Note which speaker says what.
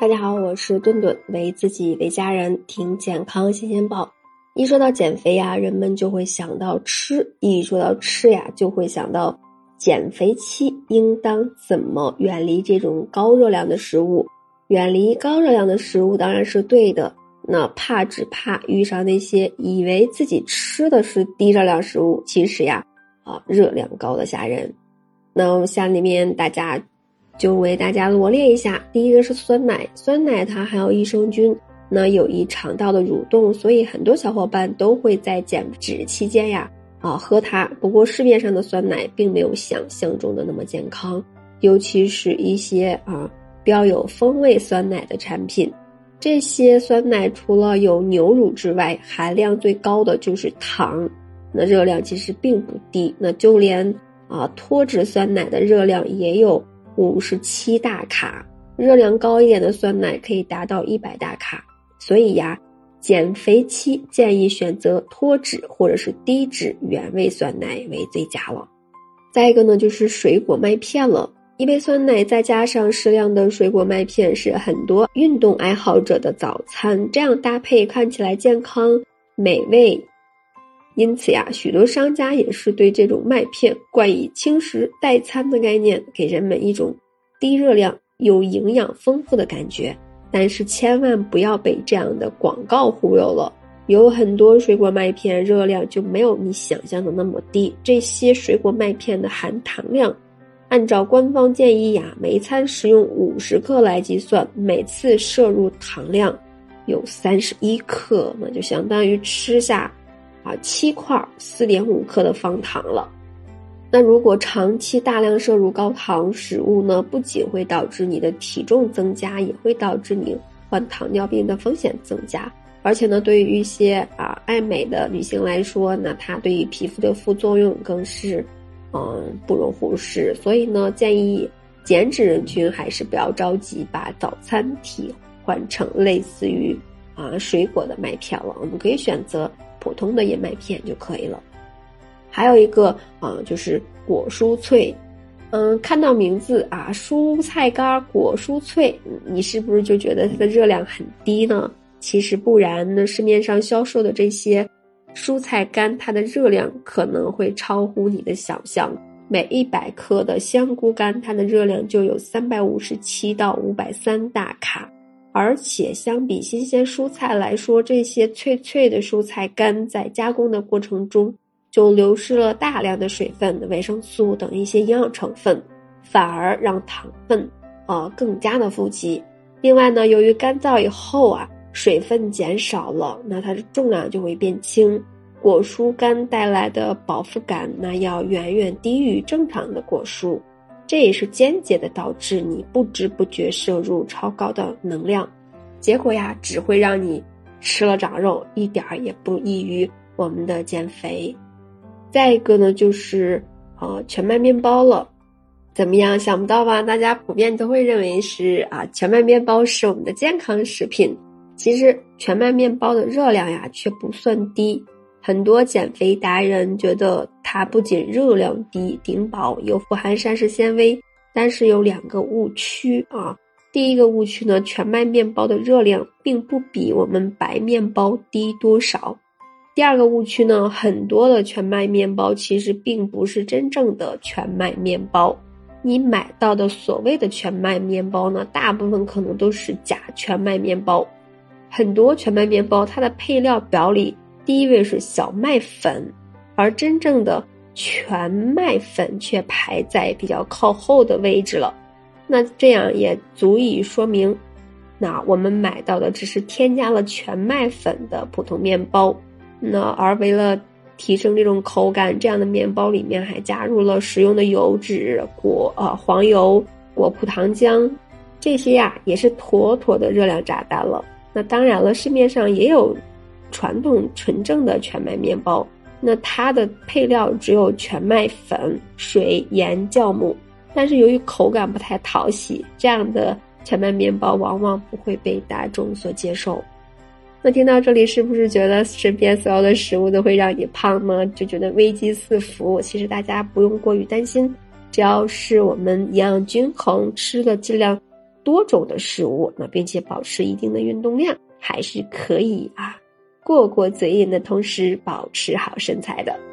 Speaker 1: 大家好，我是顿顿，为自己为家人听健康新鲜报。一说到减肥呀，人们就会想到吃；一说到吃呀，就会想到减肥期应当怎么远离这种高热量的食物。远离高热量的食物当然是对的，那怕只怕遇上那些以为自己吃的是低热量食物，其实呀，啊热量高的吓人。那下面大家。就为大家罗列一下，第一个是酸奶，酸奶它含有益生菌，那有益肠道的蠕动，所以很多小伙伴都会在减脂期间呀啊喝它。不过市面上的酸奶并没有想象中的那么健康，尤其是一些啊标有风味酸奶的产品，这些酸奶除了有牛乳之外，含量最高的就是糖，那热量其实并不低，那就连啊脱脂酸奶的热量也有。五十七大卡，热量高一点的酸奶可以达到一百大卡，所以呀，减肥期建议选择脱脂或者是低脂原味酸奶为最佳了。再一个呢，就是水果麦片了，一杯酸奶再加上适量的水果麦片，是很多运动爱好者的早餐。这样搭配看起来健康美味，因此呀，许多商家也是对这种麦片冠以轻食代餐的概念，给人们一种。低热量有营养丰富的感觉，但是千万不要被这样的广告忽悠了。有很多水果麦片热量就没有你想象的那么低。这些水果麦片的含糖量，按照官方建议呀，每餐食用五十克来计算，每次摄入糖量有三十一克，那就相当于吃下啊七块四点五克的方糖了。那如果长期大量摄入高糖食物呢，不仅会导致你的体重增加，也会导致你患糖尿病的风险增加。而且呢，对于一些啊爱美的女性来说，那它对于皮肤的副作用更是，嗯不容忽视。所以呢，建议减脂人群还是不要着急把早餐替换成类似于啊水果的麦片了，我们可以选择普通的燕麦片就可以了。还有一个啊，就是果蔬脆，嗯，看到名字啊，蔬菜干果蔬脆，你是不是就觉得它的热量很低呢？其实不然，那市面上销售的这些蔬菜干，它的热量可能会超乎你的想象。每一百克的香菇干，它的热量就有三百五十七到五百三大卡，而且相比新鲜蔬菜来说，这些脆脆的蔬菜干在加工的过程中。就流失了大量的水分、维生素等一些营养成分，反而让糖分啊更加的富集。另外呢，由于干燥以后啊，水分减少了，那它的重量就会变轻。果蔬干带来的饱腹感，那要远远低于正常的果蔬，这也是间接的导致你不知不觉摄入超高的能量，结果呀，只会让你吃了长肉，一点儿也不利于我们的减肥。再一个呢，就是呃全麦面包了，怎么样？想不到吧？大家普遍都会认为是啊，全麦面包是我们的健康食品。其实全麦面包的热量呀，却不算低。很多减肥达人觉得它不仅热量低、顶饱，又富含膳食纤维，但是有两个误区啊。第一个误区呢，全麦面包的热量并不比我们白面包低多少。第二个误区呢，很多的全麦面包其实并不是真正的全麦面包，你买到的所谓的全麦面包呢，大部分可能都是假全麦面包。很多全麦面包它的配料表里第一位是小麦粉，而真正的全麦粉却排在比较靠后的位置了。那这样也足以说明，那我们买到的只是添加了全麦粉的普通面包。那而为了提升这种口感，这样的面包里面还加入了食用的油脂、果呃黄油、果葡糖浆，这些呀也是妥妥的热量炸弹了。那当然了，市面上也有传统纯正的全麦面包，那它的配料只有全麦粉、水、盐、酵母，但是由于口感不太讨喜，这样的全麦面包往往不会被大众所接受。那听到这里，是不是觉得身边所有的食物都会让你胖呢？就觉得危机四伏。其实大家不用过于担心，只要是我们营养均衡，吃的尽量多种的食物，那并且保持一定的运动量，还是可以啊，过过嘴瘾的同时保持好身材的。